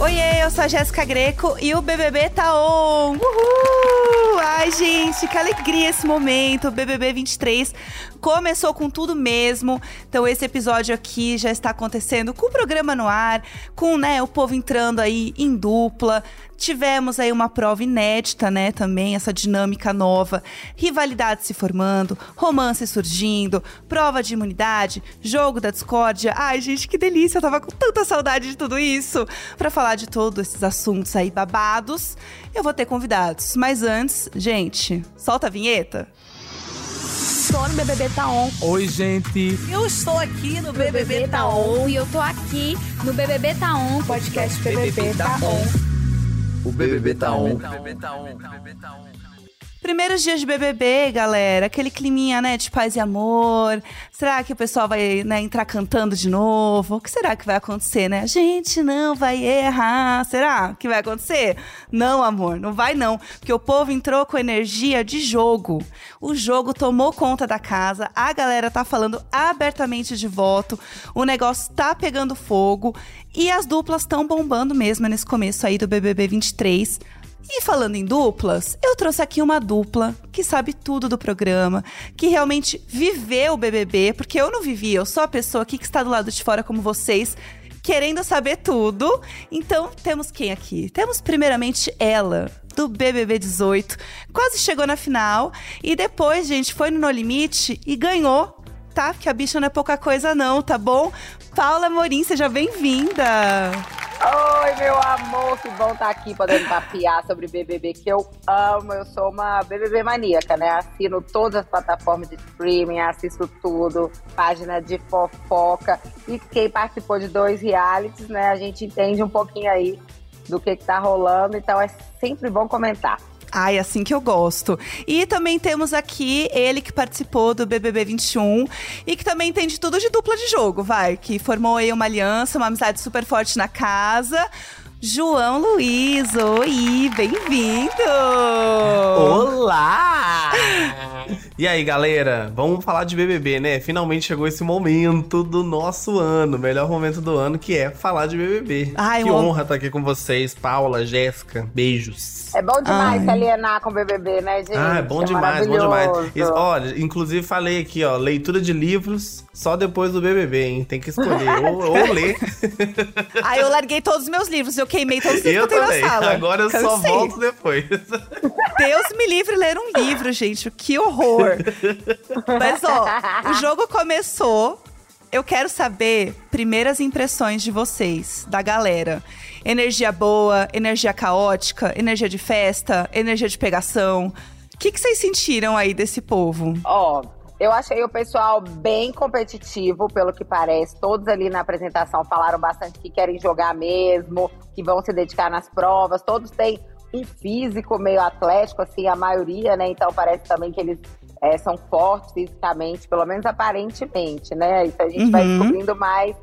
Oiê, eu sou a Jéssica Greco e o BBB tá on! Uhul! Ai, gente, que alegria esse momento! O BBB 23 começou com tudo mesmo. Então esse episódio aqui já está acontecendo com o programa no ar, com, né, o povo entrando aí em dupla. Tivemos aí uma prova inédita, né, também, essa dinâmica nova, rivalidade se formando, romance surgindo, prova de imunidade, jogo da discórdia. Ai, gente, que delícia, eu tava com tanta saudade de tudo isso. Para falar de todos esses assuntos aí babados, eu vou ter convidados. Mas antes, gente, solta a vinheta. Estou no BBB Tá On. Oi, gente. Eu estou aqui no BBB Tá On. E eu tô aqui no BBB Tá On. Podcast BBB Tá On. O BBB tá on. Primeiros dias de BBB, galera, aquele climinha, né, de paz e amor. Será que o pessoal vai, né, entrar cantando de novo? O que será que vai acontecer, né? A gente não vai errar. Será que vai acontecer? Não, amor, não vai não, porque o povo entrou com energia de jogo. O jogo tomou conta da casa, a galera tá falando abertamente de voto, o negócio tá pegando fogo e as duplas estão bombando mesmo nesse começo aí do BBB 23. E falando em duplas, eu trouxe aqui uma dupla que sabe tudo do programa, que realmente viveu o BBB, porque eu não vivi, eu sou a pessoa aqui que está do lado de fora como vocês, querendo saber tudo. Então, temos quem aqui? Temos primeiramente ela, do BBB 18. Quase chegou na final e depois, gente, foi no No Limite e ganhou. Tá? Porque a bicha não é pouca coisa não, tá bom? Paula Morim, seja bem-vinda. Oi, meu amor, que bom estar aqui podendo papiar sobre BBB, que eu amo. Eu sou uma BBB maníaca, né? Assino todas as plataformas de streaming, assisto tudo, página de fofoca. E quem participou de dois realities, né? A gente entende um pouquinho aí do que, que tá rolando, então é sempre bom comentar. Ai, assim que eu gosto. E também temos aqui ele que participou do BBB 21 e que também entende tudo de dupla de jogo, vai. Que formou aí uma aliança, uma amizade super forte na casa. João Luiz, oi, bem-vindo! Olá! E aí, galera? Vamos falar de BBB, né? Finalmente chegou esse momento do nosso ano, melhor momento do ano, que é falar de BBB. Ai, que honra estar aqui com vocês, Paula, Jéssica, beijos. É bom demais Ai. se alienar com o BBB, né, gente? Ah, é bom demais, bom demais. Isso- olha, inclusive falei aqui, ó, leitura de livros só depois do BBB, hein? Tem que escolher ou, ou ler. Aí eu larguei todos os meus livros, eu queimei todos os livros Eu que eu tenho também. na sala. Agora eu só Cansei. volto depois. Deus me livre ler um livro, gente. Que horror. Mas, ó, o jogo começou. Eu quero saber primeiras impressões de vocês, da galera. Energia boa, energia caótica, energia de festa, energia de pegação. O que, que vocês sentiram aí desse povo? Ó, eu achei o pessoal bem competitivo, pelo que parece. Todos ali na apresentação falaram bastante que querem jogar mesmo, que vão se dedicar nas provas. Todos têm um físico meio atlético, assim, a maioria, né? Então parece também que eles é, são fortes fisicamente, pelo menos aparentemente, né? Isso a gente vai Uhum. descobrindo mais.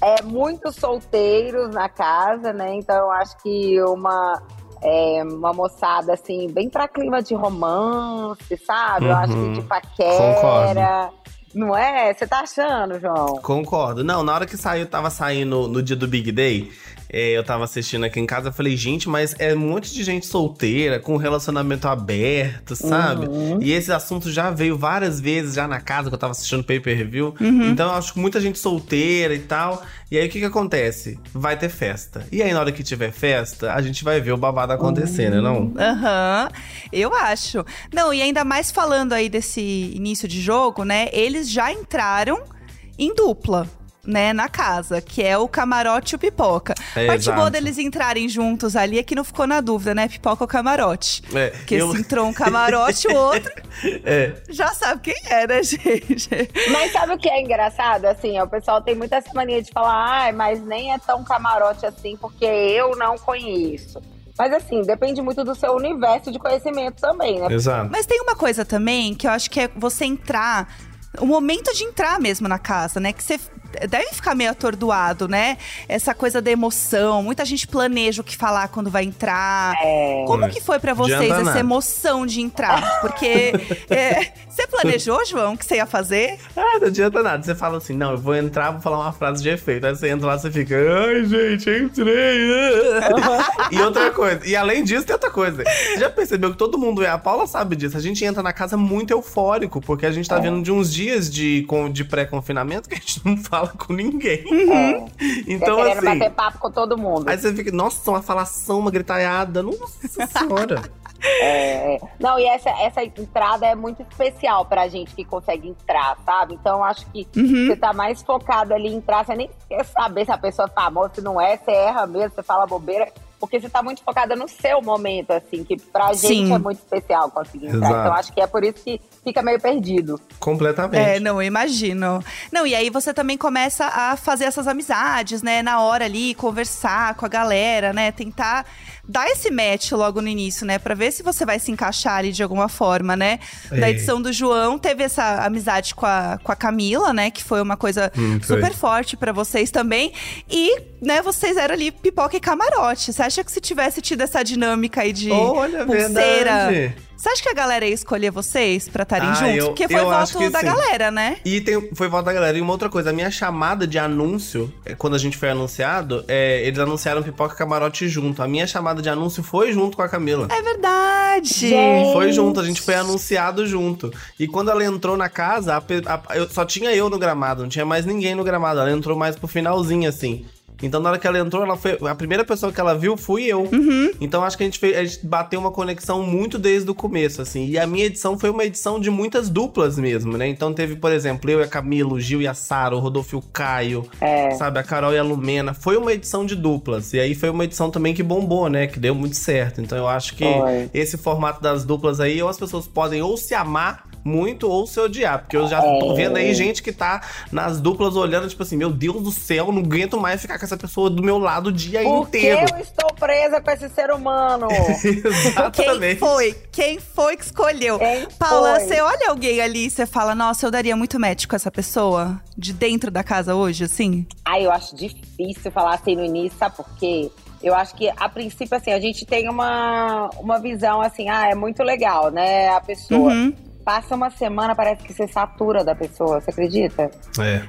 É, muitos solteiros na casa, né? Então eu acho que uma é, uma moçada, assim, bem pra clima de romance, sabe? Eu acho que Uhum. de paquera. Não é? Você tá achando, João? Concordo. Não, na hora que saiu, tava saindo no dia do Big Day, é, eu tava assistindo aqui em casa, eu falei, gente, mas é um monte de gente solteira, com relacionamento aberto, sabe? Uhum. E esse assunto já veio várias vezes já na casa que eu tava assistindo pay-per-view. Então eu acho que muita gente solteira e tal. E aí o que que acontece? Vai ter festa. E aí na hora que tiver festa, a gente vai ver o babado acontecendo, não? Aham, eu acho. Não, e ainda mais falando aí desse início de jogo, né? Eles já entraram em dupla. Né, na casa, que é o camarote e o pipoca. É, a parte boa exato. deles entrarem juntos ali é que não ficou na dúvida, né? Pipoca ou camarote. É, Porque eu- se entrou um camarote, o outro É. já sabe quem é, né, gente? Mas sabe o que é engraçado? Assim, ó, o pessoal tem muita essa mania de falar, ai, mas nem é tão camarote assim, porque eu não conheço. Mas assim, depende muito do seu universo de conhecimento também, né? Exato. Mas tem uma coisa também que eu acho que é você entrar. O momento de entrar mesmo na casa, né? Que você. Deve ficar meio atordoado, né? Essa coisa da emoção. Muita gente planeja o que falar quando vai entrar. É. Como que foi pra vocês essa nada. emoção de entrar? Porque é, você planejou, João, o que você ia fazer? Ah, não adianta nada. Você fala assim, não, eu vou entrar, vou falar uma frase de efeito. Aí você entra lá, você fica, ai, gente, entrei. e outra coisa, e além disso, tem outra coisa. Você já percebeu que todo mundo é? A Paula sabe disso. A gente entra na casa muito eufórico, porque a gente tá vindo de uns dias de, de pré-confinamento que a gente não fala com ninguém. É. Então, Tá querendo assim. bater papo com todo mundo. Aí você fica, nossa, uma falação, uma gritaiada. Nossa senhora. É, não, e essa, essa entrada é muito especial pra gente que consegue entrar, sabe? Então, eu acho que Uhum. você tá mais focado ali em entrar, você nem quer saber se a pessoa é famosa, se não é, você erra mesmo, você fala bobeira, porque você tá muito focada no seu momento, assim, que pra gente Sim. é muito especial conseguir entrar. Exato. Então, acho que é por isso que fica meio perdido. Completamente. É, não, eu imagino. Não, e aí você também começa a fazer essas amizades, né? Na hora ali, conversar com a galera, né? Tentar dar esse match logo no início, né? Pra ver se você vai se encaixar ali de alguma forma, né? Da É. edição do João, teve essa amizade com a, com a Camila, né? Que foi uma coisa Hum, foi. super forte pra vocês também. E, né, vocês eram ali pipoca e camarote. Você acha que se tivesse tido essa dinâmica aí de Olha, pulseira. verdade. Você acha que a galera ia escolher vocês pra estarem Ah, juntos? eu- Porque foi eu acho voto que da sim. galera, né? E tem, foi voto da galera. E uma outra coisa, a minha chamada de anúncio, é, quando a gente foi anunciado, é, eles anunciaram Pipoca e Camarote junto. A minha chamada de anúncio foi junto com a Camila. É verdade. Gente. Foi junto, a gente foi anunciado junto. E quando ela entrou na casa, a a- eu, só tinha eu no gramado, não tinha mais ninguém no gramado. Ela entrou mais pro finalzinho, assim. Então, na hora que ela entrou, ela foi. A primeira pessoa que ela viu fui eu. Uhum. Então, acho que a gente, fez, a gente bateu uma conexão muito desde o começo, assim. E a minha edição foi uma edição de muitas duplas mesmo, né? Então, teve, por exemplo, eu e a Camila, o Gil e a Sara, o Rodolfo e o Caio, É. sabe? A Carol e a Lumena. Foi uma edição de duplas. E aí foi uma edição também que bombou, né? Que deu muito certo. Então, eu acho que Foi. esse formato das duplas aí, ou as pessoas podem ou se amar muito ou se odiar. Porque eu já É. tô vendo aí gente que tá nas duplas olhando, tipo assim, meu Deus do céu, não aguento mais ficar com essa pessoa do meu lado o dia Por que inteiro. eu estou presa com esse ser humano? Exatamente. Quem foi? Quem foi que escolheu? Quem Paula, foi? você olha alguém ali e você fala, nossa, eu daria muito match com essa pessoa? De dentro da casa hoje, assim? Ai, eu acho difícil falar assim no início, sabe por quê? Eu acho que, a princípio, assim, a gente tem uma, uma visão assim, ah, é muito legal, né? A pessoa Uhum. Passa uma semana, parece que você satura da pessoa, você acredita?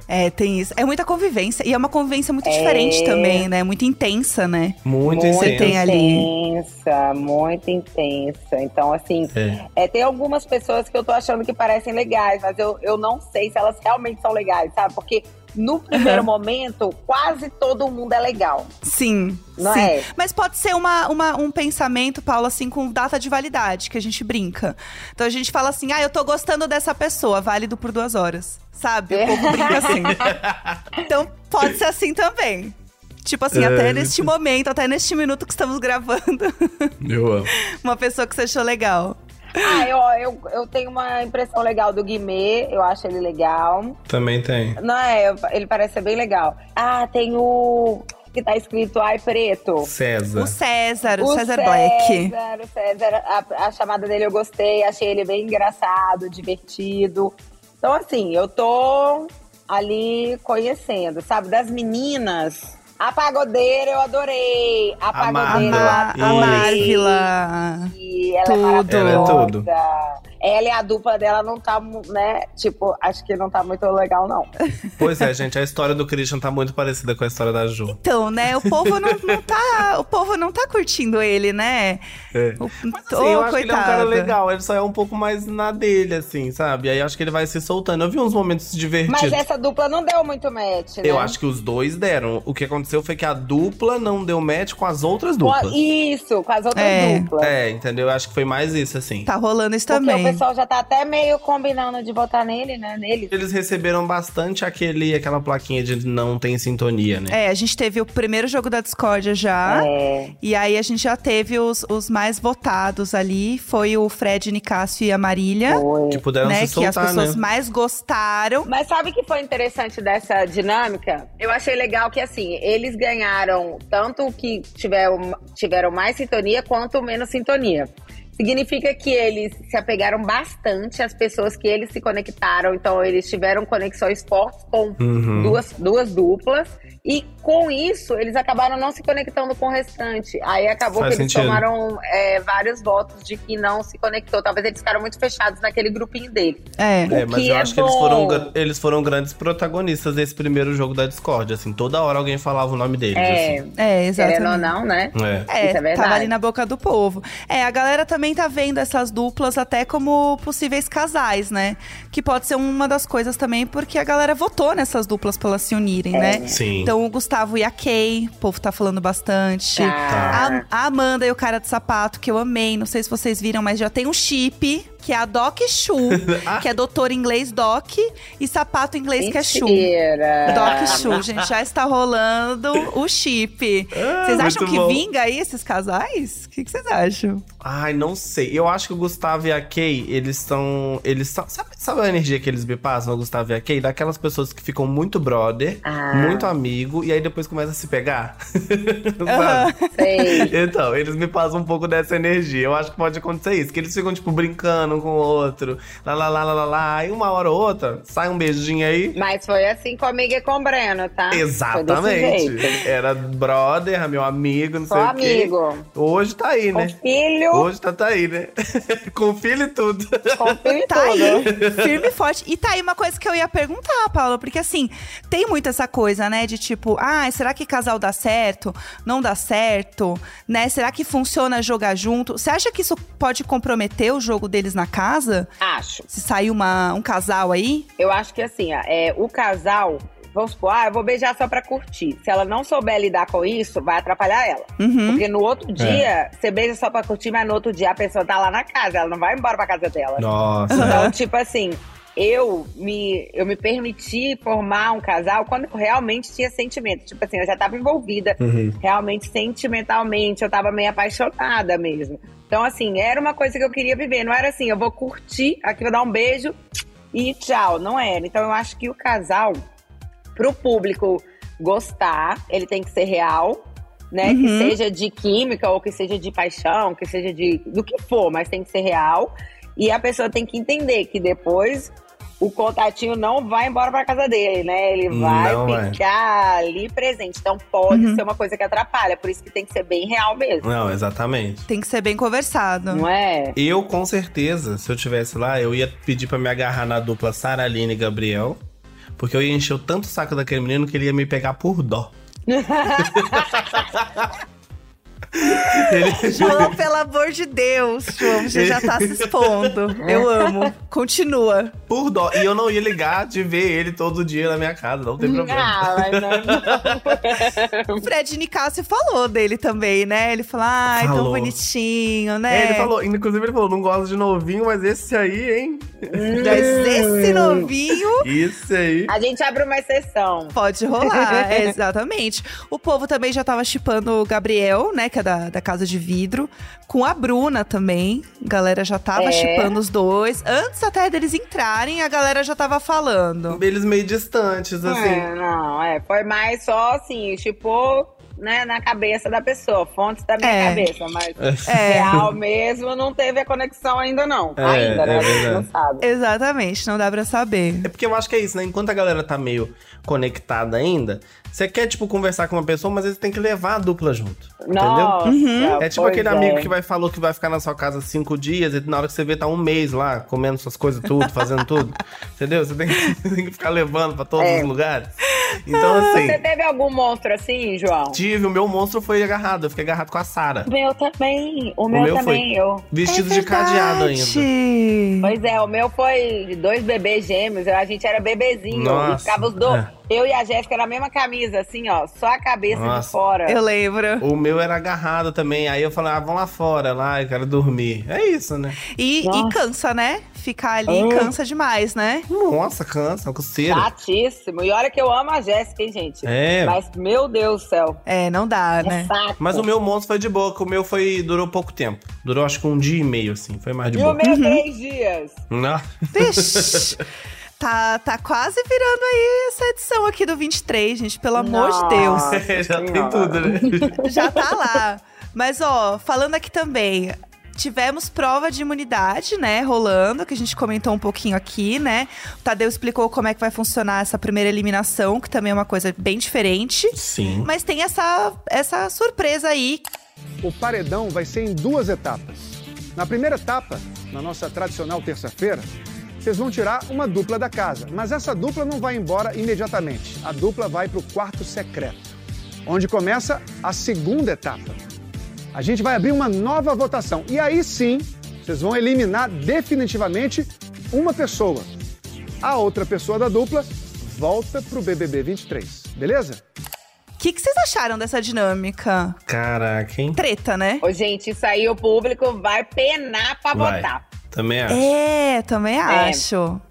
É, É, tem isso. É muita convivência. E é uma convivência muito É. diferente também, né? Muito intensa, né? muito, muito intenso. tem ali. intensa, muito intensa. Então, assim, É. é, tem algumas pessoas que eu tô achando que parecem legais, mas eu, eu não sei se elas realmente são legais, sabe? Porque no primeiro momento, quase todo mundo é legal. Sim, Não sim. é? Mas pode ser uma, uma- um pensamento, Paula, assim, com data de validade, que a gente brinca. Então a gente fala assim, ah, eu tô gostando dessa pessoa, válido por duas horas. Sabe? O povo brinca assim. Então pode ser assim também. Tipo assim, É, até isso. neste momento, até neste minuto que estamos gravando, Eu amo. uma pessoa que você achou legal. Ah, eu, eu, eu tenho uma impressão legal do Guimê, eu acho ele legal. Também tem. Não é, ele parece ser bem legal. Ah, tem o que tá escrito Ai Preto. César. O César, o, César, Black. César, o César, a, a chamada dele eu gostei, achei ele bem engraçado, divertido. Então, assim, eu tô ali conhecendo, sabe? Das meninas, a pagodeira eu adorei. A, A pagodeira A, eu a adorei. Marvila. E ela Tudo. é maravilhosa. Ela é tudo. Ela e a dupla dela não tá, né? Tipo, acho que não tá muito legal, não. Pois é, gente, a história do Christian tá muito parecida com a história da Ju. Então, né? O povo não, não tá. O povo não tá curtindo ele, né? É. O, Mas assim, Ô, eu acho que ele é um cara legal, ele só é um pouco mais na dele, assim, sabe? Aí eu acho que ele vai se soltando. Eu vi uns momentos divertidos. Mas essa dupla não deu muito match, né? Eu acho que os dois deram. O que aconteceu foi que a dupla não deu match com as outras duplas. Isso, com as outras É. duplas. É, entendeu? Eu acho que foi mais isso, assim. Tá rolando isso Porque também. O pessoal já tá até meio combinando de votar nele, né? Nele. Eles receberam bastante aquele, aquela plaquinha de não tem sintonia, né? É, a gente teve o primeiro jogo da discórdia já. É. E aí a gente já teve os, os mais votados ali. Foi o Fred, Nicásio e a Marília. Foi. Que puderam né? se que as soltar, pessoas né? mais gostaram. Mas sabe o que foi interessante dessa dinâmica? Eu achei legal que, assim, eles ganharam tanto o que tiveram, tiveram mais sintonia quanto menos sintonia. Significa que eles se apegaram bastante às pessoas que eles se conectaram. Então, eles tiveram conexões fortes com Uhum. duas, duas duplas. E com isso, eles acabaram não se conectando com o restante. Aí acabou Faz que eles sentido. tomaram é, vários votos de que não se conectou. Talvez eles ficaram muito fechados naquele grupinho dele. É. É, mas eu é acho que eles bom. foram, eles foram grandes protagonistas desse primeiro jogo da Discord. Assim, toda hora alguém falava o nome deles. É, assim. É, exatamente. querendo ou não, né? É. É, Isso é verdade. tava ali na boca do povo. É, a galera também tá vendo essas duplas até como possíveis casais, né? Que pode ser uma das coisas também, porque a galera votou nessas duplas pra elas se unirem, É. né? Sim. Então o Gustavo e a Kay, o povo tá falando bastante. Tá. A, a Amanda e o cara de sapato, que eu amei, não sei se vocês viram, mas já tem um chip, que é a Doc Shu, Ah. que é doutor em inglês Doc, e sapato em inglês que é Shu. Mentira. Doc Shu, gente, já está rolando o chip. Vocês acham muito que bom. vinga aí esses casais? O que vocês acham? Ai, não sei. Eu acho que o Gustavo e a Kay, eles são. Eles são. Sabe, sabe a energia que eles me passam, o Gustavo e a Kay? Daquelas pessoas que ficam muito brother, Ah. muito amigo, e aí depois começa a se pegar. Sabe? Sei. Então, eles me passam um pouco dessa energia. Eu acho que pode acontecer isso. Que eles ficam, tipo, brincando um com o outro. Lá, lá, lá, lá, lá, lá. Aí uma hora ou outra, sai um beijinho aí. Mas foi assim comigo e com o Breno, tá? Exatamente. Era brother, meu amigo, não Sou sei o quê. amigo. Hoje tá aí, Com né? filho, Hoje tá, tá aí, né? com filho e tudo. com filho e Tá tudo. aí, firme e forte. E tá aí uma coisa que eu ia perguntar, Paula, porque assim, tem muito essa coisa, né, de tipo, ah, será que casal dá certo? Não dá certo? Né? Será que funciona jogar junto? Você acha que isso pode comprometer o jogo deles na casa? Acho. Se sair uma, um casal aí? Eu acho que assim, é, o casal, vamos supor, ah, eu vou beijar só pra curtir. Se ela não souber lidar com isso, vai atrapalhar ela. Uhum. Porque no outro dia, você beija só pra curtir, mas no outro dia a pessoa tá lá na casa, ela não vai embora pra casa dela. Nossa. Então, tipo assim, eu me, eu me permiti formar um casal quando eu realmente tinha sentimento. Tipo assim, eu já tava envolvida Uhum. realmente sentimentalmente, eu tava meio apaixonada mesmo. Então, assim, era uma coisa que eu queria viver. Não era assim, eu vou curtir, aqui vou dar um beijo e tchau. Não era. Então, eu acho que o casal, pro público gostar, ele tem que ser real. Né, que Uhum. seja de química ou que seja de paixão, que seja de do que for, mas tem que ser real. E a pessoa tem que entender que depois o contatinho não vai embora pra casa dele, né? Ele vai Não vai. ficar ali presente. Então pode Uhum. ser uma coisa que atrapalha, por isso que tem que ser bem real mesmo. Não, exatamente. Tem que ser bem conversado. Não é? Eu, com certeza, se eu tivesse lá, eu ia pedir pra me agarrar na dupla Sara Aline e Gabriel. Porque eu ia encher o tanto o saco daquele menino que ele ia me pegar por dó. Ele- João, pelo amor de Deus, João, você já tá se expondo. Eu amo. Continua. por dó. E eu não ia ligar de ver ele todo dia na minha casa, não tem problema. Ah, mas não, O Fred Nicásio falou dele também, né? Ele falou, ai, tão bonitinho, né? É, ele falou, inclusive ele falou, não gosta de novinho, mas esse aí, hein? Mas esse novinho Esse aí. A gente abre uma exceção. pode rolar, é, exatamente. O povo também já tava chipando o Gabriel, né? Que é da, da Casa de Vidro, com a Bruna também. A galera já tava É. chipando os dois. Antes até deles entrarem, a galera já tava falando. Eles meio distantes, assim. É, não, é. Foi mais só assim, tipo, né, na cabeça da pessoa. Fontes da minha É. cabeça, mas É. real mesmo não teve a conexão ainda, não. É, ainda, né? é A gente verdade. não sabe. Exatamente, não dá pra saber. É porque eu acho que é isso, né? Enquanto a galera tá meio conectada ainda, você quer, tipo, conversar com uma pessoa, mas você tem que levar a dupla junto. Nossa, Uhum. É tipo pois aquele é. amigo que vai falou que vai ficar na sua casa cinco dias e na hora que você vê tá um mês lá, comendo suas coisas tudo, fazendo tudo. Entendeu? Você tem, que- tem que ficar levando pra todos É. os lugares. Então, assim, Você teve algum monstro assim, João? tive, o meu monstro foi agarrado. Eu fiquei agarrado com a Sara. O meu também. O meu, meu foi- também, eu. Vestido É de cadeado ainda. Pois é, o meu foi de dois bebês gêmeos. A gente era bebezinho. Nossa, ficava os dois. é. Eu e a Jéssica na mesma camisa, assim, ó. Só a cabeça Nossa. de fora. Eu lembro. O meu era agarrado também. Aí eu falei, ah, vamos lá fora, lá, eu quero dormir. É isso, né? E, e cansa, né? Ficar ali Ah. cansa demais, né? Nossa, cansa, coceira. Chatíssimo. E olha que eu amo a Jéssica, hein, gente? É. Mas, meu Deus do céu. É, não dá, É né? saco. Mas o meu monstro foi de boa, que o meu foi durou pouco tempo. Durou acho que um dia e meio, assim. Foi mais de E o boa. meu, três dias. Não. Vixe. Tá, tá quase virando aí essa edição aqui do 23, gente. Pelo amor de Deus. Nossa Já tem tudo, né? Já tá lá. Mas, ó, falando aqui também. Tivemos prova de imunidade, né, rolando, que a gente comentou um pouquinho aqui, né? O Tadeu explicou como é que vai funcionar essa primeira eliminação, que também é uma coisa bem diferente. Sim. Mas tem essa, essa surpresa aí. O paredão vai ser em duas etapas. Na primeira etapa, na nossa tradicional terça-feira, vocês vão tirar uma dupla da casa, mas essa dupla não vai embora imediatamente. A dupla vai para o quarto secreto, onde começa a segunda etapa. A gente vai abrir uma nova votação e aí sim vocês vão eliminar definitivamente uma pessoa. A outra pessoa da dupla volta para o BBB 23, beleza? O que, que vocês acharam dessa dinâmica? Caraca, hein? Treta, né? Ô, gente, isso aí o público vai penar pra Vai. votar. Também acho. É, também acho.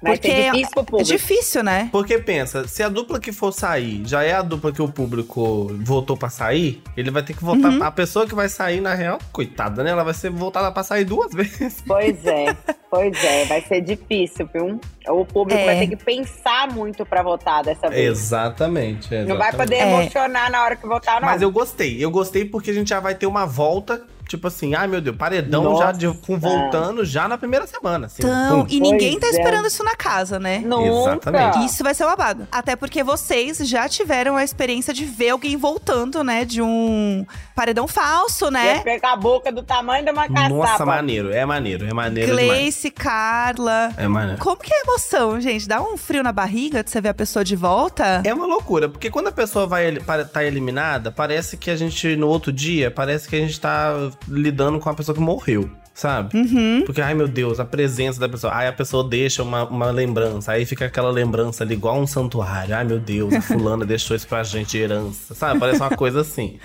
Porque ser difícil pro é difícil, né? Porque pensa, se a dupla que for sair já é a dupla que o público votou pra sair, ele vai ter que votar. Uhum. A pessoa que vai sair, na real, coitada, né? Ela vai ser votada pra sair duas vezes. Pois é, pois é, vai ser difícil, viu? O público É. vai ter que pensar muito pra votar dessa vez. Exatamente. Não vai poder É. emocionar na hora que votar, não. Mas eu gostei. Eu gostei porque a gente já vai ter uma volta, tipo assim, ai meu Deus, paredão Nossa. já de, com, voltando já na primeira semana. Assim, Então, pum. e ninguém tá é. esperando isso na casa, né? Nunca. Exatamente. Isso vai ser babado. Até porque vocês já tiveram a experiência de ver alguém voltando, né? De um paredão falso, Ia né? pegar a boca do tamanho de uma caçapa. Nossa, maneiro. É maneiro. É maneiro demais. Gleice, Carla. É maneiro. Como que é a emoção, gente? Dá um frio na barriga de você ver a pessoa de volta? É uma loucura, porque quando a pessoa vai tá eliminada, parece que a gente, no outro dia, parece que a gente tá lidando com a pessoa que morreu, sabe? Uhum. Porque, ai meu Deus, a presença da pessoa. Aí a pessoa deixa uma, uma lembrança. Aí fica aquela lembrança ali, igual um santuário. Ai meu Deus, a fulana deixou isso pra gente de herança, sabe? Parece uma coisa assim.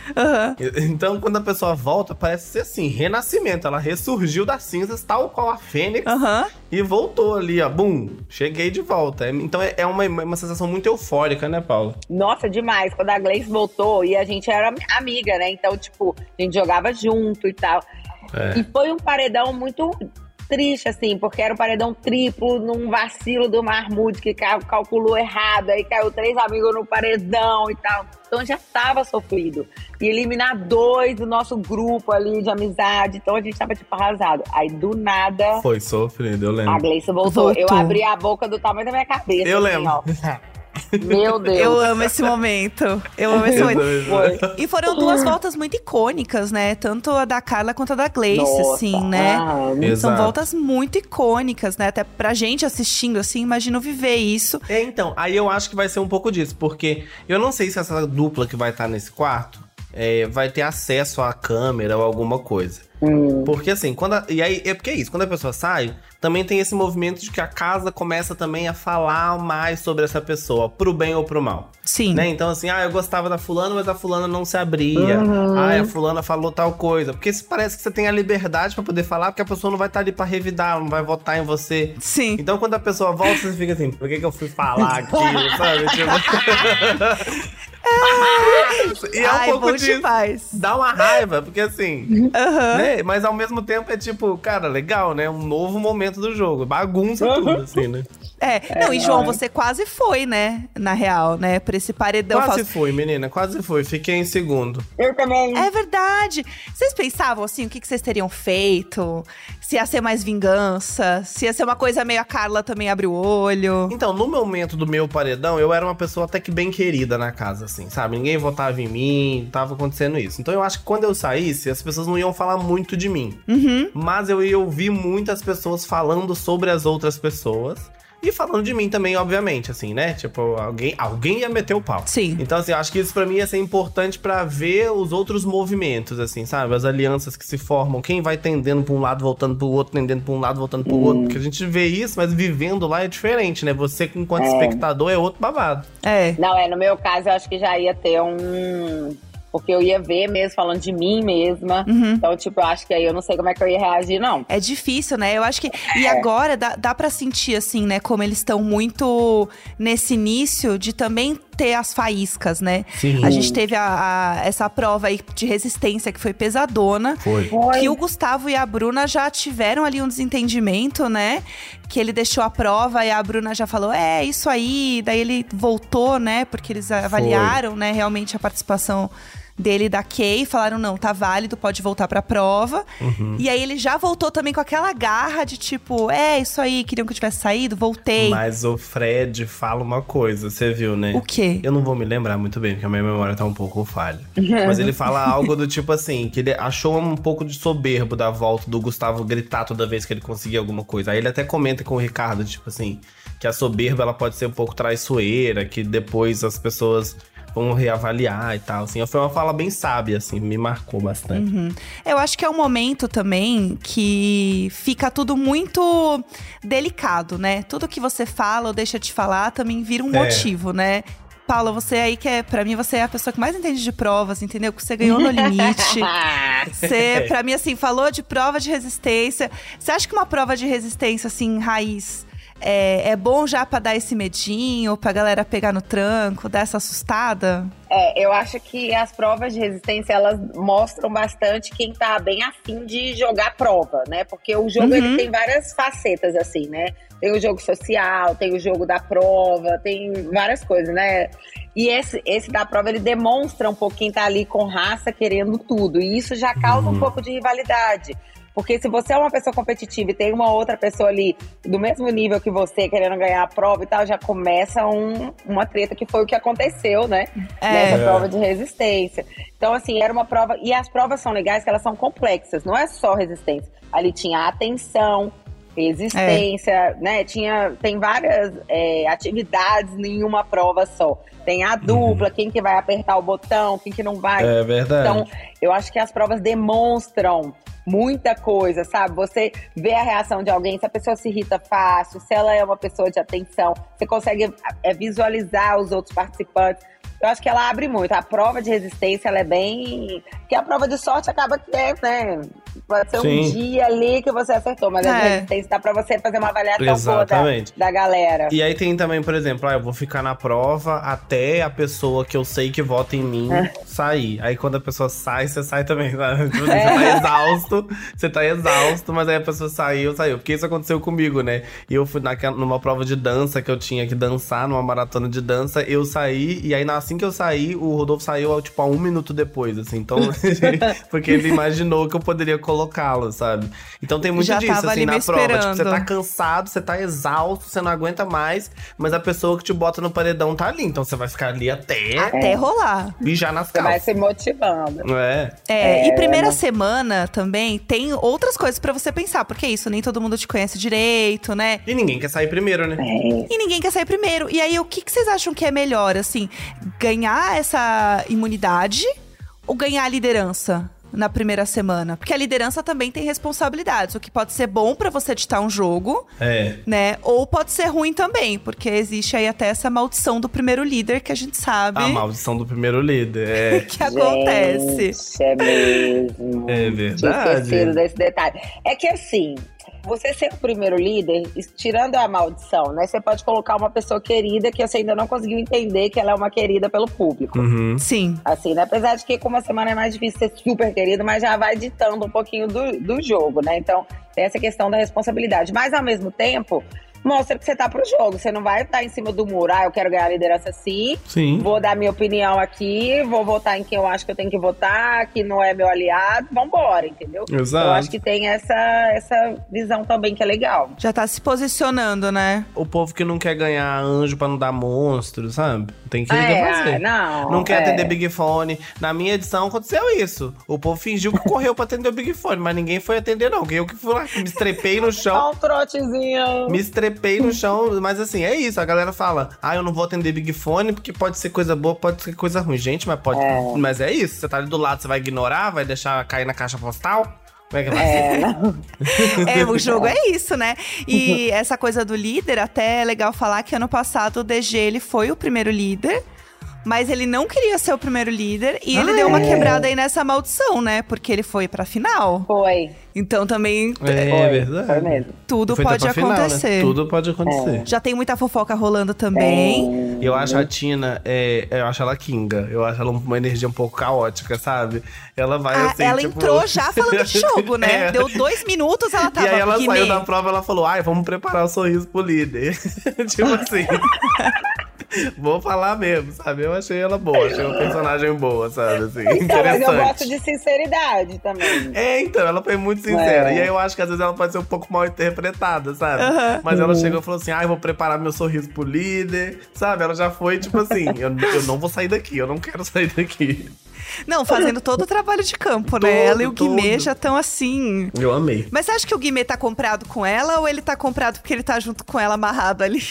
E- Então, quando a pessoa volta, parece ser assim, renascimento. Ela ressurgiu das cinzas, tal qual a Fênix, Aham. e voltou ali, ó. Bum! Cheguei de volta. Então é é uma, uma sensação muito eufórica, né, Paulo? Nossa, demais. Quando a Gleice voltou e a gente era amiga, né? Então, tipo, a gente jogava junto e tal. É. E foi um paredão muito triste, assim, porque era um paredão triplo num vacilo do Marmude que ca- calculou errado, aí caiu três amigos no paredão e tal. Então já tava sofrido. E eliminar dois do nosso grupo ali de amizade, então a gente tava tipo arrasado. Aí do nada. Foi sofrido, eu A lembro. Gleice voltou. Voltou. Eu abri a boca do tamanho da minha cabeça. Eu assim, lembro. ó. Meu Deus. Eu amo esse momento. Eu amo esse momento. E foram duas voltas muito icônicas, né? Tanto a da Carla quanto a da Gleice, Nossa, assim, né? ah, São Exato. voltas muito icônicas, né? Até pra gente assistindo, assim, imagino viver isso. É, então, aí eu acho que vai ser um pouco disso, porque eu não sei se essa dupla que vai estar nesse quarto é, vai ter acesso à câmera ou alguma coisa. Hum. Porque assim, quando a- e aí é porque é isso, quando a pessoa sai, também tem esse movimento de que a casa começa também a falar mais sobre essa pessoa, pro bem ou pro mal. Sim. Né? Então, assim, ah, eu gostava da fulana, mas a fulana não se abria. Ah, a fulana falou tal coisa. Porque se parece que você tem a liberdade pra poder falar, porque a pessoa não vai estar ali pra revidar, não vai votar em você. Sim. Então, quando a pessoa volta, você fica assim, por que, que eu fui falar aquilo, sabe? Tipo... e é um Ai, pouco demais. Dá uma raiva, porque assim, Aham. né? Mas ao mesmo tempo é tipo, cara, legal, né? Um novo momento do jogo. Bagunça tudo, assim, né? É, não, e João, você quase foi, né? Na real, né? Por esse paredão quase falso. foi, menina, quase foi. Fiquei em segundo. Eu também. É verdade. Vocês pensavam assim, o que, que vocês teriam feito? Se ia ser mais vingança? Se ia ser uma coisa meio a Carla também abre o olho? Então, no momento do meu paredão, eu era uma pessoa até que bem querida na casa, assim, sabe? Ninguém votava em mim, tava acontecendo isso. Então eu acho que quando eu saísse, as pessoas não iam falar muito de mim. Uhum. Mas eu ia ouvir muitas pessoas falando sobre as outras pessoas. E falando de mim também, obviamente, assim, né? Tipo, alguém, alguém ia meter o pau. Sim. Então, assim, eu acho que isso pra mim ia ser importante pra ver os outros movimentos, assim, sabe? As alianças que se formam, quem vai tendendo pra um lado, voltando pro outro, tendendo pra um lado, voltando pro outro. Porque a gente vê isso, mas vivendo lá é diferente, né? Você, enquanto espectador, é outro babado. É. Não, é, no meu caso, eu acho que já ia ter um. Porque eu ia ver mesmo, falando de mim mesma. Uhum. Então, tipo, eu acho que aí eu não sei como é que eu ia reagir, não. É difícil, né? Eu acho que. E agora dá, dá pra sentir, assim, né? Como eles estão muito nesse início de também ter as faíscas, né? Sim. A gente teve a- a- essa prova aí de resistência que foi pesadona. Foi. Que o Gustavo e a Bruna já tiveram ali um desentendimento, né? Que ele deixou a prova e a Bruna já falou: é, isso aí. Daí ele voltou, né? Porque eles avaliaram, né, realmente a participação dele e da Kay, falaram: não, tá válido, pode voltar pra prova. Uhum. E aí ele já voltou também com aquela garra de tipo, é isso aí, queriam que eu tivesse saído, voltei. Mas o Fred fala uma coisa, você viu, né? O quê? Eu não vou me lembrar muito bem, porque a minha memória tá um pouco falha. Mas ele fala algo do tipo assim, que ele achou um pouco de soberbo da volta do Gustavo gritar toda vez que ele conseguia alguma coisa. Aí ele até comenta com o Ricardo, tipo assim, que a soberba ela pode ser um pouco traiçoeira, que depois as pessoas vão reavaliar e tal, assim. Foi uma fala bem sábia, assim, me marcou bastante. Uhum. Eu acho que é um momento também que fica tudo muito delicado, né? Tudo que você fala ou deixa de falar também vira um É. motivo, né? Paula, você aí que é, pra mim, você é a pessoa que mais entende de provas, entendeu? Que você ganhou no limite. Você, pra mim, assim, falou de prova de resistência. Você acha que uma prova de resistência, assim, raiz, é, é bom já pra dar esse medinho, pra galera pegar no tranco, dar essa assustada? É, eu acho que as provas de resistência, elas mostram bastante quem tá bem afim de jogar prova, né? Porque o jogo, Uhum. ele tem várias facetas, assim, né? Tem o jogo social, tem o jogo da prova, tem várias coisas, né? E esse, esse da prova, ele demonstra um pouco quem tá ali com raça, querendo tudo. E isso já causa um pouco de rivalidade. Porque se você é uma pessoa competitiva e tem uma outra pessoa ali do mesmo nível que você, querendo ganhar a prova e tal, já começa um- uma treta que foi o que aconteceu, né? É. Nessa prova de resistência. Então, assim, era uma prova. E as provas são legais que elas são complexas, não é só resistência. Ali tinha atenção, resistência, né? Tinha, tem várias é, atividades em uma prova só. Tem a dupla, quem que vai apertar o botão, quem que não vai. É verdade. Então, eu acho que as provas demonstram muita coisa, sabe? Você vê a reação de alguém, se a pessoa se irrita fácil, se ela é uma pessoa de atenção, você consegue é, visualizar os outros participantes. Eu acho que ela abre muito. A prova de resistência, ela é bem. Porque a prova de sorte acaba que é, né? Pode ser um Sim. dia ali que você acertou, mas a de É. resistência dá pra você fazer uma avaliação boa da, Exatamente. da galera. E aí tem também, por exemplo, ah, eu vou ficar na prova até a pessoa que eu sei que vota em mim É. sair. Aí quando a pessoa sai, você sai também. sabe? Tipo assim, É. Você tá exausto, você tá exausto, mas aí a pessoa saiu, saiu. Porque isso aconteceu comigo, né? E eu fui naquela, numa prova de dança que eu tinha que dançar, numa maratona de dança, eu saí, e aí assim que eu saí, o Rodolfo saiu, tipo, a um minuto depois, assim. Então, porque ele imaginou que eu poderia colocá-lo, sabe? Então tem muito Já disso, assim, na prova. Tipo, você tá cansado, você tá exausto, você não aguenta mais, mas a pessoa que te bota no paredão tá ali. Então você vai ficar ali até Até rolar. mijar nas Você vai calças. se motivando. É? É, É, e primeira semana também tem outras coisas pra você pensar, porque é isso, nem todo mundo te conhece direito, né? E ninguém quer sair primeiro, né? E ninguém quer sair primeiro. E aí, o que, que vocês acham que é melhor, assim? Ganhar essa imunidade ou ganhar a liderança na primeira semana? Porque a liderança também tem responsabilidades. O que pode ser bom pra você editar um jogo, É. né? Ou pode ser ruim também, porque existe aí até essa maldição do primeiro líder que a gente sabe A maldição do primeiro líder. É, que acontece. Gente, é mesmo. é verdade. esquecido desse detalhe. É que assim, você ser o primeiro líder, tirando a maldição, né? Você pode colocar uma pessoa querida que você ainda não conseguiu entender que ela é uma querida pelo público. Uhum. Sim. Assim, né? Apesar de que com uma semana é mais difícil ser super querido, mas já vai ditando um pouquinho do, do jogo, né? Então, tem essa questão da responsabilidade. Mas, ao mesmo tempo, mostra que você tá pro jogo. Você não vai estar em cima do muro. Ah, eu quero ganhar a liderança sim. Sim. Vou dar minha opinião aqui, vou votar em quem eu acho que eu tenho que votar, que não é meu aliado. Vambora, entendeu? Exato. Eu acho que tem essa, essa visão também que é legal. Já tá se posicionando, né? O povo que não quer ganhar anjo pra não dar monstro, sabe? Tem que É, fazer. não, Não quer é. atender Big Fone. Na minha edição aconteceu isso. O povo fingiu que correu pra atender o Big Fone, mas ninguém foi atender, não. Eu que fui lá, me estrepei no chão. Dá um trotezinho. Me estrepei no chão, mas assim, é isso. A galera fala, ah, eu não vou atender Big Fone porque pode ser coisa boa, pode ser coisa ruim. Gente, mas pode. Mas é isso. Você tá ali do lado, você vai ignorar, vai deixar cair na caixa postal? Como é que vai É. É, o jogo é isso, né? E essa coisa do líder, até é legal falar que ano passado o DG ele foi o primeiro líder. Mas ele não queria ser o primeiro líder e ele Ah, deu uma é? quebrada aí nessa maldição, né? Porque ele foi pra final. Foi. Então também É, Foi, verdade. foi mesmo. tudo Foi pode pra final, né? acontecer. Tudo pode acontecer. Já tem muita fofoca rolando também. Eu acho a Tina, é, eu acho ela Kinga. Eu acho ela uma energia um pouco caótica, sabe? Ela vai Ah, assim. ela tipo- entrou já falando de jogo, né? É. Deu dois minutos, ela tava E aí ela saiu da prova ela falou: ai, vamos preparar o sorriso pro líder. tipo assim. Vou falar mesmo, sabe? Eu achei ela boa, achei uma personagem boa, sabe? Assim, Então, mas eu gosto interessante. de sinceridade também. É, então, ela foi muito sincera. É. E aí eu acho que às vezes ela pode ser um pouco mal interpretada, sabe? Mas ela chegou e falou assim: ah, eu vou preparar meu sorriso pro líder, sabe? Ela já foi tipo assim: eu, eu não vou sair daqui, eu não quero sair daqui. Não, fazendo todo o trabalho de campo, Todo, né? Ela e o todo. Guimê já estão assim. Eu amei. Mas você acha que o Guimê tá comprado com ela ou ele tá comprado porque ele tá junto com ela amarrado ali?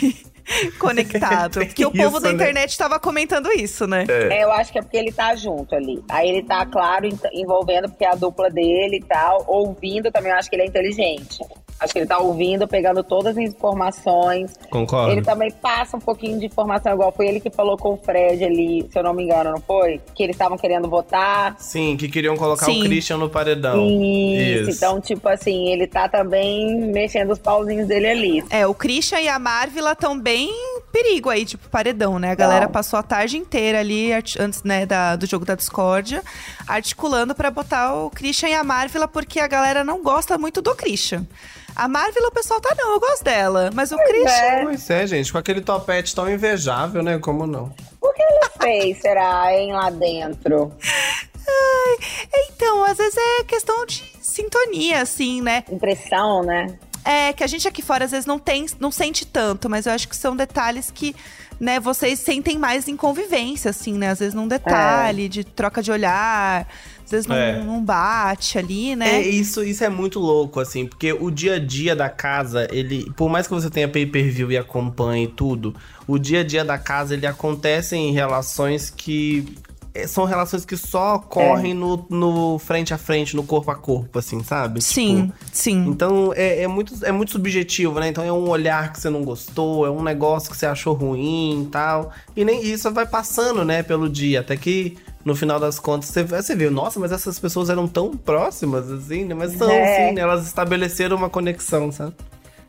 Conectado. Porque o povo isso, da né? internet tava comentando isso, né? É, eu acho que é porque ele tá junto ali. Aí ele tá, claro, en- envolvendo, porque é a dupla dele e tal. Ouvindo também, eu acho que ele é inteligente. Acho que ele tá ouvindo, pegando todas as informações. Concordo. Ele também passa um pouquinho de informação, igual foi ele que falou com o Fred ali, se eu não me engano, não foi? Que eles estavam querendo votar. Sim, que queriam colocar Sim. o Christian no paredão. Isso. Então, tipo assim, ele tá também mexendo os pauzinhos dele ali. É, o Christian e a Marvila estão bem perigo aí, tipo, paredão, né? A galera Não. passou a tarde inteira ali, antes, né, da- do jogo da discórdia, articulando pra botar o Christian e a Marvila, porque a galera não gosta muito do Christian. A Marvila, o pessoal tá, não, eu gosto dela. Mas o Christian. É. Pois é, gente, com aquele topete tão invejável, né? Como não? O que ele fez, será, hein, lá dentro? Então, às vezes é questão de sintonia, assim, né? Impressão, né? É, que a gente aqui fora às vezes não tem, não sente tanto, mas eu acho que são detalhes que, né, vocês sentem mais em convivência, assim, né? Às vezes num detalhe, de troca de olhar, às vezes num, É. num bate ali, É, né? isso, isso é muito louco, assim, porque o dia a dia da casa, ele. Por mais que você tenha pay-per-view e acompanhe tudo, o dia a dia da casa, ele acontece em relações que. é, São relações que só ocorrem no, no frente a frente, no corpo a corpo, assim, sabe? sim, Tipo, sim. Então é, é muito, é muito subjetivo, né? Então é um olhar que você não gostou, é um negócio que você achou ruim e tal. E nem isso vai passando, né, pelo dia. Até que no final das contas você, você vê, nossa, mas essas pessoas eram tão próximas, assim, né? Mas são, É. sim? Elas estabeleceram uma conexão, sabe?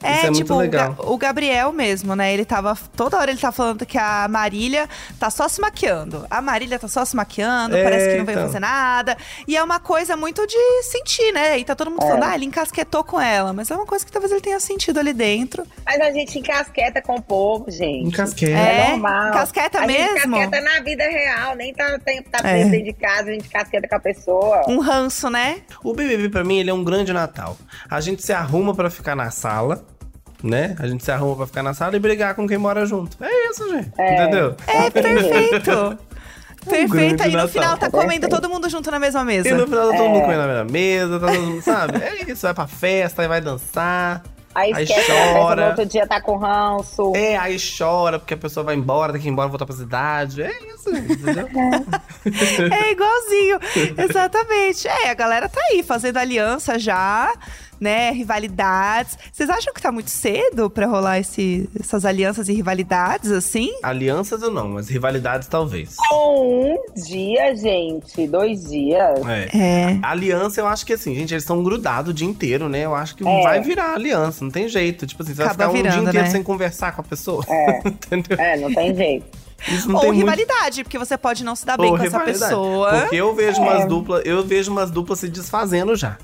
É, isso é muito tipo, o legal. Ga- O, Gabriel mesmo, né? Ele tava. Toda hora ele tá falando que a Marília tá só se maquiando. A Marília tá só se maquiando, É, parece que não veio então. fazer nada. E é uma coisa muito de sentir, né? E tá todo mundo falando, ah, ele encasquetou com ela. Mas é uma coisa que talvez ele tenha sentido ali dentro. Mas a gente encasqueta com o povo, gente. Encasqueta. É, normal. encasqueta a gente mesmo? encasqueta na vida real, nem tá, tem, tá É. preso dentro de casa, a gente casqueta com a pessoa. Um ranço, né? O BBB pra mim ele é um grande Natal. A gente se arruma pra ficar na sala, né? A gente se arruma pra ficar na sala e brigar com quem mora junto. É isso, gente. Entendeu? É perfeito. Perfeito. grande Aí no Natal. final tá comendo Perfeito. todo mundo junto na mesma mesa. E no final tá todo mundo comendo na mesma mesa, tá todo mundo, sabe? É isso, vai pra festa, aí vai dançar. Aí Aí chora. no outro dia tá com ranço. É, aí chora porque a pessoa vai embora, tem que ir embora, voltar pra cidade. É isso, gente, entendeu? É igualzinho. Exatamente. É, a galera tá aí fazendo aliança já, né? Rivalidades. Vocês acham que tá muito cedo pra rolar esse, essas alianças e rivalidades, assim? Alianças ou não, mas rivalidades talvez. Um dia, gente, dois dias. É. É. Aliança, eu acho que assim, gente, eles estão grudados o dia inteiro, né? Eu acho que É. vai virar aliança, não tem jeito. Tipo assim, você Acaba vai ficar um virando, dia inteiro né? sem conversar com a pessoa. É. Entendeu? É, não tem jeito. Ou tem muito rivalidade, porque você pode não se dar bem Ou com essa rivalidade. pessoa. Porque eu vejo umas duplas, eu vejo umas duplas se desfazendo já.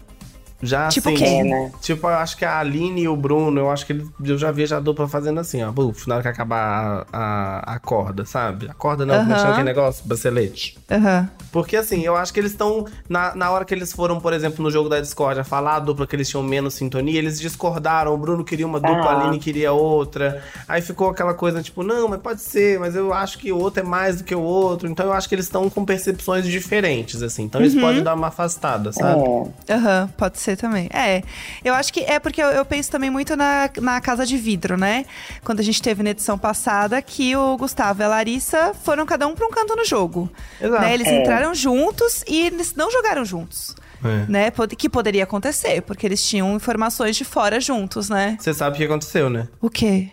Já Tipo assim, quem? É, né? Tipo, eu acho que a Aline e o Bruno, eu acho que eles, eu já vejo a dupla fazendo assim, ó. Buf, na hora que acabar a, a, a corda, sabe? A corda não, como é que chama aquele negócio? Bracelete. Aham. Porque assim, eu acho que eles estão. Na, na hora que eles foram, por exemplo, no jogo da Discord, a falar a dupla que eles tinham menos sintonia, eles discordaram. O Bruno queria uma dupla, a. Aline queria outra. Aí ficou aquela coisa, tipo, não, mas pode ser, mas eu acho que o outro é mais do que o outro. Então eu acho que eles estão com percepções diferentes, assim. Então Uhum. isso pode dar uma afastada, sabe? É. Aham, pode ser também. É, eu acho que é porque eu, eu penso também muito na, na Casa de Vidro, né? Quando a gente teve na edição passada que o Gustavo e a Larissa foram cada um pra um canto no jogo. Exato. Né? Eles É. entraram juntos e eles não jogaram juntos. É. Né? Que poderia acontecer, porque eles tinham informações de fora juntos, né? Você sabe o que aconteceu, né? O quê?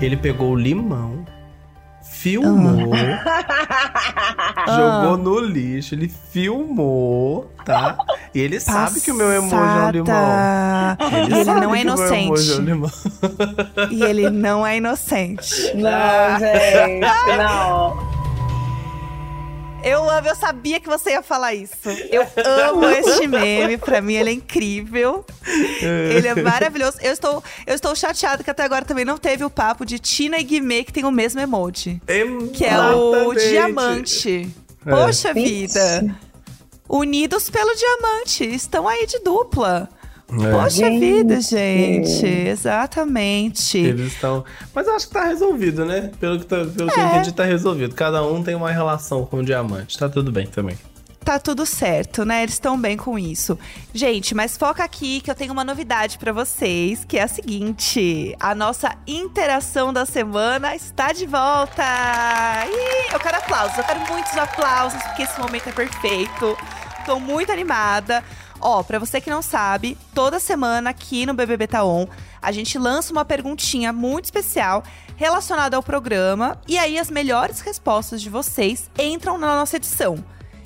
Ele pegou o limão, filmou, jogou no lixo, ele filmou, tá? E ele sabe que o meu emoji é um limão. Passada. E ele sabe não é que o meu emoji é um inocente. limão. E ele não é inocente. Não, gente, não. Eu amo, eu sabia que você ia falar isso. Eu amo este meme, pra mim ele é incrível. Ele é maravilhoso. Eu estou, eu estou chateada que até agora também não teve o papo de Tina e Guimê, que tem o mesmo emoji. Que é o Exatamente. diamante. É. Poxa vida. Unidos pelo diamante. Estão aí de dupla. É. Poxa Gente. vida, gente. Exatamente. Eles estão. Mas eu acho que tá resolvido, né? Pelo que, tá- pelo que eu É. entendi, tá resolvido. Cada um tem uma relação com o diamante. Tá tudo bem também. Tá tudo certo, né? Eles estão bem com isso. Gente, mas foca aqui que eu tenho uma novidade pra vocês, que é a seguinte: a nossa interação da semana está de volta. Ih, eu quero aplausos, eu quero muitos aplausos, porque esse momento é perfeito. Tô muito animada. Ó, pra você que não sabe, toda semana aqui no BBB Tá On, a gente lança uma perguntinha muito especial relacionada ao programa e aí as melhores respostas de vocês entram na nossa edição.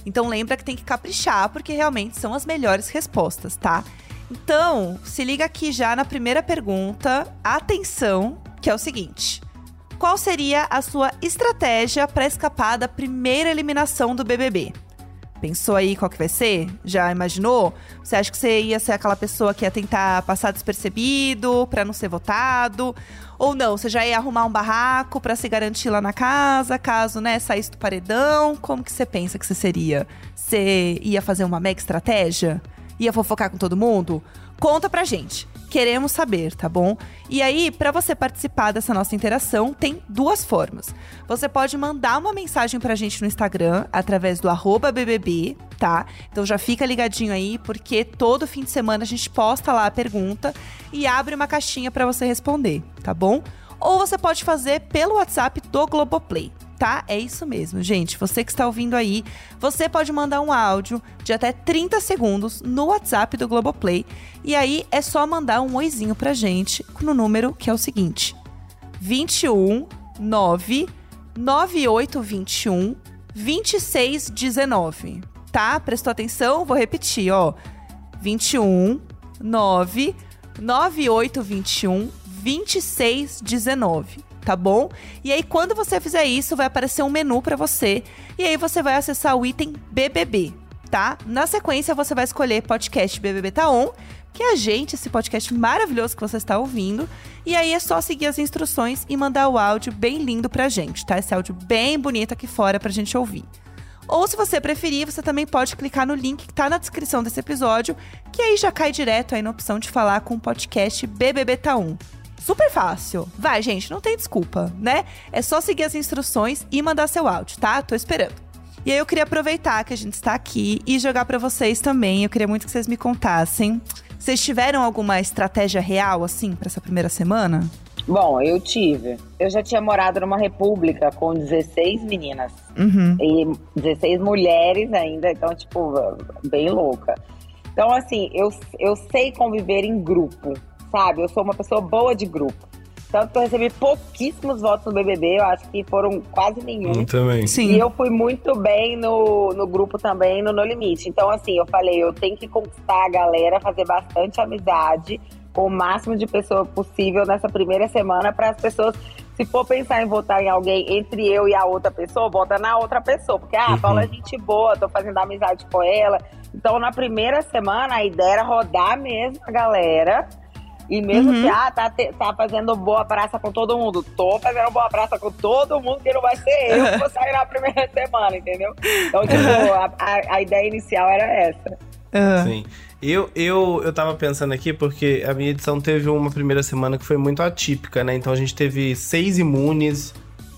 Então lembra que tem que caprichar, porque realmente são as melhores respostas, tá? Então, se liga aqui já na primeira pergunta. Atenção, que é o seguinte: Qual seria a sua estratégia para escapar da primeira eliminação do BBB? Pensou aí qual que vai ser? Já imaginou? Você acha que você ia ser aquela pessoa que ia tentar passar despercebido para não ser votado? Ou não, você já ia arrumar um barraco para se garantir lá na casa, caso, né, saísse do paredão? Como que você pensa que você seria? Você ia fazer uma mega estratégia? Ia fofocar com todo mundo? Conta pra gente. Queremos saber, tá bom? E aí, para você participar dessa nossa interação, tem duas formas. Você pode mandar uma mensagem pra gente no Instagram através do BBB, tá? Então já fica ligadinho aí, porque todo fim de semana a gente posta lá a pergunta e abre uma caixinha pra você responder, tá bom? Ou você pode fazer pelo WhatsApp do Globoplay, tá? É isso mesmo, gente. Você que está ouvindo aí, você pode mandar um áudio de até 30 segundos no WhatsApp do Globoplay. E aí é só mandar um oizinho pra gente no número que é o seguinte: 21 9 9821 2619. Tá? Prestou atenção? Vou repetir, ó. 21 9 9821 2619, tá bom? E aí quando você fizer isso, vai aparecer um menu pra você e aí você vai acessar o item BBB, tá? Na sequência você vai escolher podcast BBB tá que é a gente, esse podcast maravilhoso que você está ouvindo, e aí é só seguir as instruções e mandar o áudio bem lindo pra gente, tá? Esse áudio bem bonito aqui fora pra gente ouvir. Ou se você preferir, você também pode clicar no link que tá na descrição desse episódio, que aí já cai direto aí na opção de falar com o podcast BBB Tá1. Super fácil. Vai, gente, não tem desculpa, né? É só seguir as instruções e mandar seu áudio, tá? Tô esperando. E aí eu queria aproveitar que a gente está aqui e jogar pra vocês também. Eu queria muito que vocês me contassem. Vocês tiveram alguma estratégia real, assim, pra essa primeira semana? Bom, eu tive. Eu já tinha morado numa república com 16 meninas. Uhum. E 16 mulheres ainda, então, tipo, bem louca. Então, assim, eu, eu sei conviver em grupo, sabe? Eu sou uma pessoa boa de grupo. Tanto que eu recebi pouquíssimos votos no BBB, eu acho que foram quase nenhum. também. Sim. E eu fui muito bem no, no grupo também, no No Limite. Então, assim, eu falei, eu tenho que conquistar a galera, fazer bastante amizade com o máximo de pessoas possível nessa primeira semana para as pessoas, se for pensar em votar em alguém entre eu e a outra pessoa, vota na outra pessoa. Porque, ah, a Paula é gente boa, tô fazendo amizade com ela. Então, na primeira semana, a ideia era rodar mesmo a galera. E mesmo Uhum. que, ah, tá, te- tá fazendo boa praça com todo mundo. Tô fazendo boa praça com todo mundo, que não vai ser eu que vou sair na primeira semana, entendeu? Então, tipo, a, a- a ideia inicial era essa. Ah. Sim. Eu, eu, eu tava pensando aqui porque a minha edição teve uma primeira semana que foi muito atípica, né? Então a gente teve seis imunes,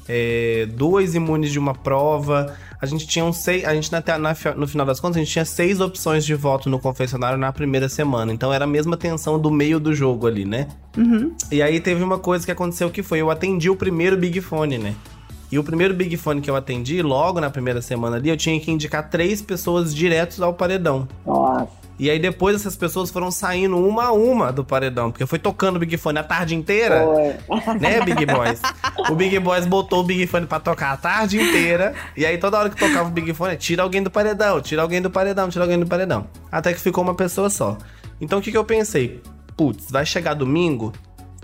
é, duas imunes de uma prova. A gente tinha um seis. A gente, na, na- no final das contas, a gente tinha seis opções de voto no confessionário na primeira semana. Então era a mesma tensão do meio do jogo ali, né? Uhum. E aí teve uma coisa que aconteceu que foi: eu atendi o primeiro Big Fone, né? E o primeiro Big Fone que eu atendi, logo na primeira semana ali, eu tinha que indicar três pessoas diretos ao paredão. Nossa. E aí depois essas pessoas foram saindo uma a uma do paredão, porque foi tocando o Big Fone a tarde inteira, Foi. né, Big Boys? o Big Boys botou o Big Fone pra tocar a tarde inteira, e aí toda hora que tocava o Big Fone, tira alguém do paredão, tira alguém do paredão, tira alguém do paredão. Até que ficou uma pessoa só. Então o que, que eu pensei? Putz, vai chegar domingo,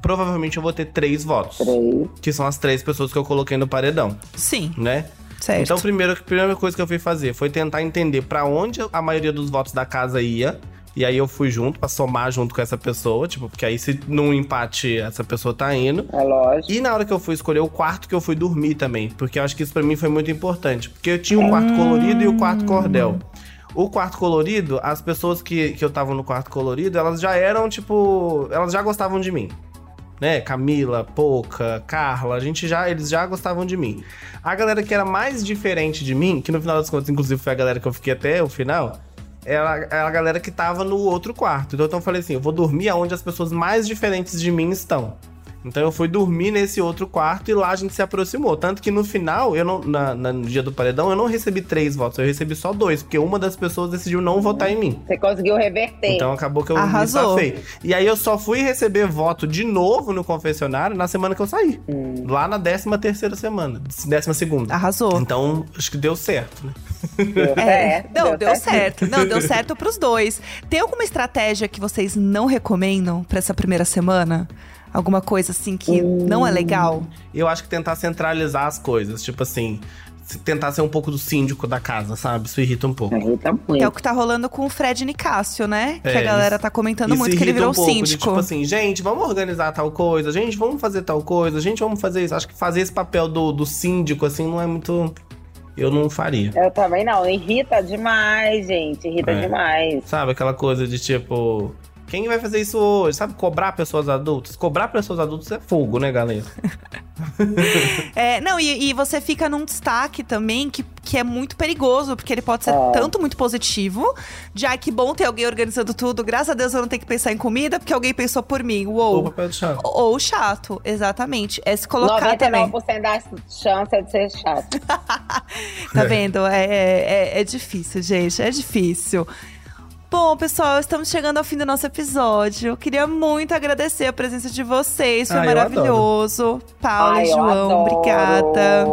provavelmente eu vou ter três votos. Três. Que são as três pessoas que eu coloquei no paredão, Sim. né? Certo. Então, primeiro, a primeira coisa que eu fui fazer foi tentar entender pra onde a maioria dos votos da casa ia. E aí eu fui junto pra somar junto com essa pessoa, tipo, porque aí se num empate essa pessoa tá indo. É lógico. E na hora que eu fui escolher o quarto que eu fui dormir também, porque eu acho que isso pra mim foi muito importante, porque eu tinha o quarto colorido e o quarto cordel. O quarto colorido, as pessoas que, que eu tava no quarto colorido, elas já eram, tipo. Elas já gostavam de mim. Né? Camila, Poca, Carla, a gente já. Eles já gostavam de mim. A galera que era mais diferente de mim, que no final das contas, inclusive, foi a galera que eu fiquei até o final. Era, era a galera que tava no outro quarto. Então eu falei assim: eu vou dormir aonde as pessoas mais diferentes de mim estão. Então eu fui dormir nesse outro quarto e lá a gente se aproximou. Tanto que no final, eu não, na, na- no dia do paredão, eu não recebi três votos, eu recebi só dois, porque uma das pessoas decidiu não votar em mim. Você conseguiu reverter. Então acabou que eu Arrasou. me safei. E aí eu só fui receber voto de novo no confessionário na semana que eu saí. Lá na décima terceira semana. Décima segunda. Arrasou. Então, acho que deu certo, né? Deu É, certo, não, deu certo. certo. Não, deu certo pros dois. Tem alguma estratégia que vocês não recomendam pra essa primeira semana? Alguma coisa assim que não é legal? Eu acho que tentar centralizar as coisas. Tipo assim, se- tentar ser um pouco do síndico da casa, sabe? Isso irrita um pouco. Irrita Que é muito. o que tá rolando com o Fred Nicásio, né? que É, a galera isso- tá comentando Isso muito que ele virou um pouco, de, síndico. tipo assim, gente, vamos organizar tal coisa, gente, vamos fazer tal coisa, gente, vamos fazer isso. Acho que fazer esse papel do, do síndico, assim, não é muito. Eu não faria. Eu também não. Irrita demais, gente. Irrita É. demais. Sabe, aquela coisa de tipo. Quem vai fazer isso hoje? Sabe, cobrar pessoas adultas? Cobrar pessoas adultas é fogo, né, galera? É, não, e, e você fica num destaque também que, que é muito perigoso, porque ele pode ser É. tanto muito positivo, de ai, que bom ter alguém organizando tudo, graças a Deus eu não tenho que pensar em comida, porque alguém pensou por mim. Ou Uou. papel de chá. Ou chato, exatamente. É se colocar também. 99% da chance é de ser chato. Tá vendo? É, é, é difícil, gente. É difícil. Bom, pessoal, estamos chegando ao fim do nosso episódio. Eu queria muito agradecer a presença de vocês. Foi Ah, eu maravilhoso. Paula Ai, e João, obrigada.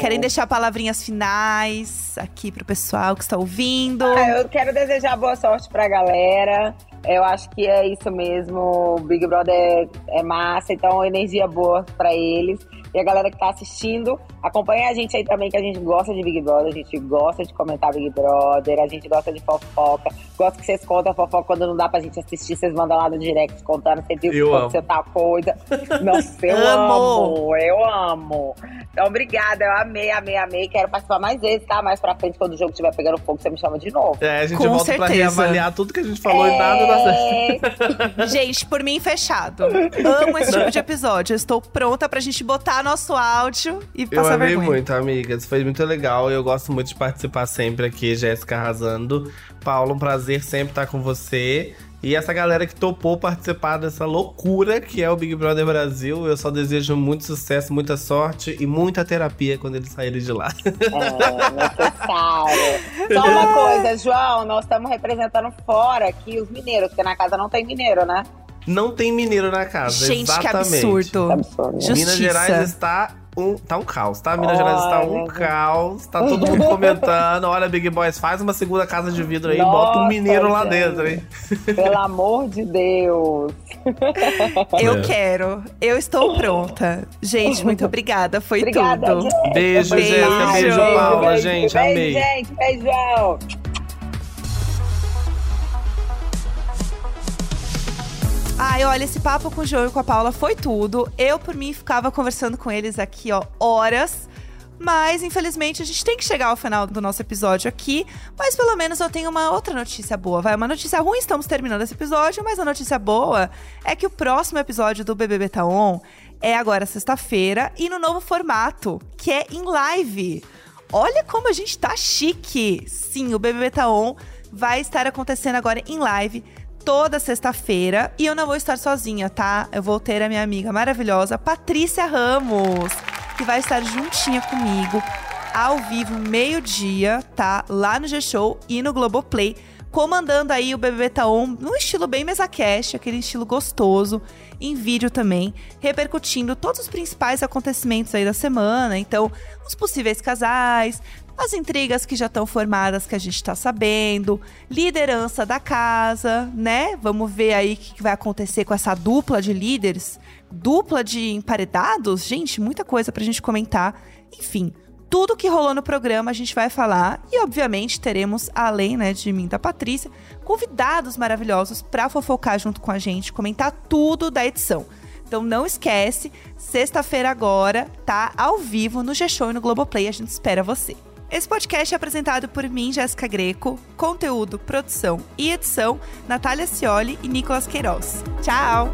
Querem deixar palavrinhas finais aqui pro pessoal que está ouvindo? Ah, eu quero desejar boa sorte pra galera. Eu acho que é isso mesmo. O Big Brother é, é massa, então energia boa pra eles. E a galera que tá assistindo, acompanha a gente aí também, que a gente gosta de Big Brother, a gente gosta de comentar Big Brother, a gente gosta de fofoca. Gosta que vocês contam a fofoca quando não dá pra gente assistir, vocês mandam lá no direct contando, você viu Eu você tá coisa. Nossa, eu Amo. amo, eu amo. Então, obrigada, eu amei, amei, amei. Quero participar mais vezes, tá? Mais pra frente, quando o jogo estiver pegando fogo, você me chama de novo. É, a gente Com volta pra certeza. reavaliar tudo que a gente falou e nada dá certo. É, Gente, por mim, fechado. Amo esse tipo de episódio. Eu estou pronta pra gente botar nosso áudio e Eu passar amei vergonha. muito, amigas. Foi muito legal. Eu gosto muito de participar sempre aqui, Jéssica arrasando. Paulo, um prazer sempre estar com você. E essa galera que topou participar dessa loucura que é o Big Brother Brasil. Eu só desejo muito sucesso, muita sorte e muita terapia quando eles saírem de lá. é necessário. Só uma coisa, João, nós estamos representando fora aqui os mineiros, porque na casa não tem mineiro, né? Não tem mineiro na casa. Gente, que exatamente. absurdo. Que absurdo. Justiça. Minas Gerais está um, tá um caos, tá? Minas Gerais está um Olha. caos. Tá todo mundo comentando. Olha, Big Boys, faz uma segunda casa de vidro aí e Nossa, bota um mineiro lá gente. dentro, hein? Pelo amor de Deus. Eu É. quero. Eu estou pronta. Gente, muito obrigada. Foi Obrigada, tudo. gente. Beijo, Beijo. Jéssica. Beijo, Beijo, Paula, beijo, gente. beijo, amei. gente. Beijão. Ai, olha, esse papo com o João e com a Paula foi tudo. Eu, por mim, ficava conversando com eles aqui, ó, horas. Mas, infelizmente, a gente tem que chegar ao final do nosso episódio aqui. Mas pelo menos eu tenho uma outra notícia boa. Vai, uma notícia ruim, estamos terminando esse episódio, mas a notícia boa é que o próximo episódio do BBB Tá On é agora sexta-feira e no novo formato, que é em live. Olha como a gente tá chique! Sim, o BBB Tá On vai estar acontecendo agora em live toda sexta-feira. E eu não vou estar sozinha, tá? Eu vou ter a minha amiga maravilhosa, Patrícia Ramos, que vai estar juntinha comigo ao vivo, meio-dia, tá? Lá no G-Show e no Globoplay. Comandando aí o BBB Taon num estilo bem mesa cash, aquele estilo gostoso, em vídeo também, repercutindo todos os principais acontecimentos aí da semana. Então, os possíveis casais, as intrigas que já estão formadas que a gente tá sabendo, liderança da casa, né? Vamos ver aí o que vai acontecer com essa dupla de líderes, dupla de emparedados, gente, muita coisa pra gente comentar. Enfim, tudo que rolou no programa a gente vai falar e obviamente teremos além, né, de mim da Patrícia, convidados maravilhosos para fofocar junto com a gente, comentar tudo da edição. Então não esquece, sexta-feira agora tá ao vivo no G-Show e no Globoplay, a gente espera você. Esse podcast é apresentado por mim, Jéssica Greco, conteúdo, produção e edição, Natália Cioli e Nicolas Queiroz. Tchau!